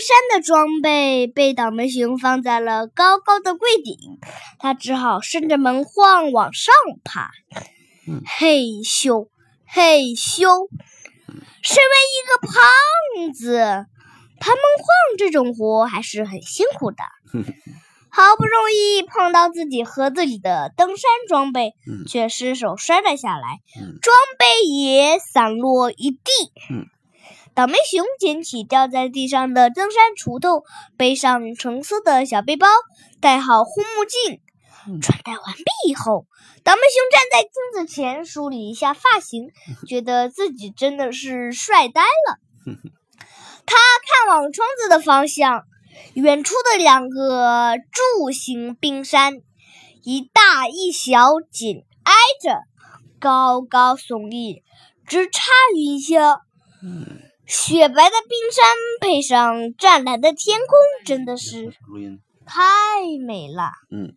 山的装备被倒霉熊放在了高高的柜顶，他只好顺着门框往上爬。嘿咻，嘿咻！身为一个胖子，爬门框这种活还是很辛苦的。好不容易碰到自己盒子里的登山装备，却失手摔了下来，装备也散落一地。倒霉熊捡起掉在地上的登山锄头，背上橙色的小背包，戴好护目镜。穿戴完毕以后，倒霉熊站在镜子前梳理一下发型，觉得自己真的是帅呆了。他看往窗子的方向，远处的两个柱形冰山，一大一小紧挨着，高高耸立，直插云霄。雪白的冰山配上湛蓝的天空，真的是太美了。嗯，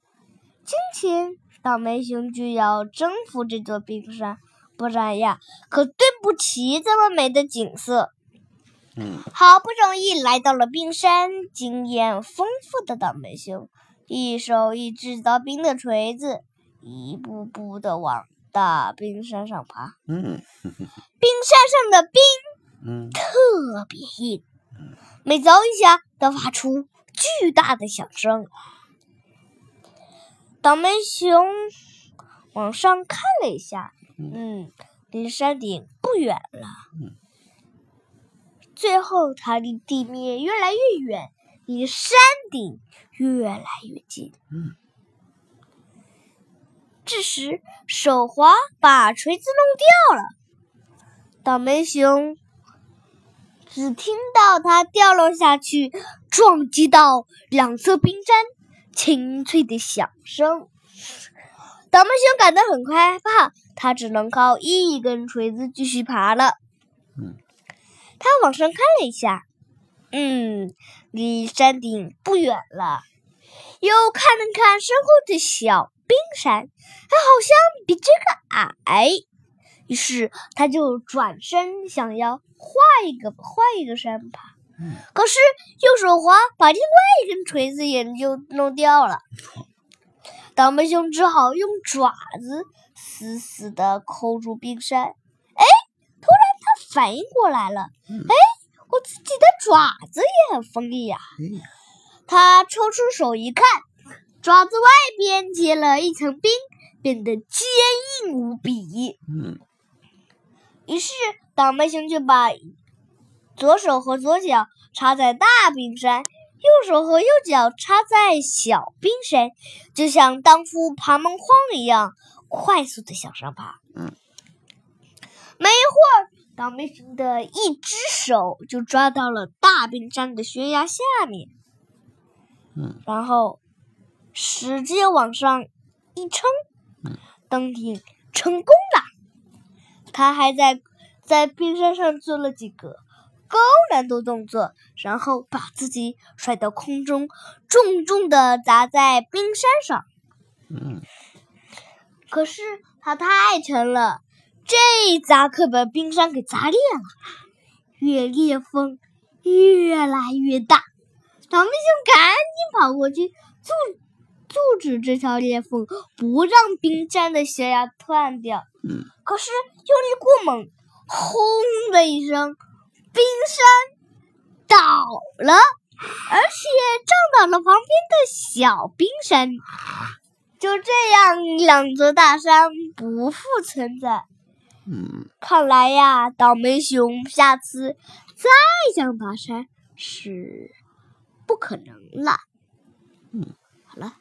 今天倒霉熊就要征服这座冰山，不然呀，可对不起这么美的景色。嗯，好不容易来到了冰山，经验丰富的倒霉熊一手一只凿冰的锤子，一步步的往大冰山上爬。嗯，冰山上的冰。嗯，特别硬，每凿一下都发出巨大的响声。倒霉熊往上看了一下，嗯，离山顶不远了。最后，它离地面越来越远，离山顶越来越近。嗯，这时手滑把锤子弄掉了，倒霉熊。只听到它掉落下去，撞击到两侧冰山，清脆的响声。倒霉熊感到很害怕，它只能靠一根锤子继续爬了。嗯，他往上看了一下，嗯，离山顶不远了。又看了看身后的小冰山，它好像比这个矮。于是他就转身想要画一个画一个山爬，可是右手滑，把另外一根锤子也就弄掉了。倒霉熊只好用爪子死死的扣住冰山。哎，突然他反应过来了，哎，我自己的爪子也很锋利呀！他抽出手一看，爪子外边结了一层冰，变得坚硬无比。嗯。于是，倒霉熊就把左手和左脚插在大冰山，右手和右脚插在小冰山，就像当初爬门框一样，快速的向上爬。嗯。没一会儿，倒霉熊的一只手就抓到了大冰山的悬崖下面。嗯。然后，使劲往上一撑，登顶成功了。他还在在冰山上做了几个高难度动作，然后把自己甩到空中，重重的砸在冰山上。嗯，可是他太沉了，这一砸可把冰山给砸裂了，越裂缝越来越大。倒霉熊赶紧跑过去阻阻止这条裂缝，不让冰山的悬崖断掉。嗯。可是用力过猛，轰的一声，冰山倒了，而且撞倒了旁边的小冰山。就这样，两座大山不复存在。嗯，看来呀，倒霉熊下次再想爬山是不可能了。嗯，好了。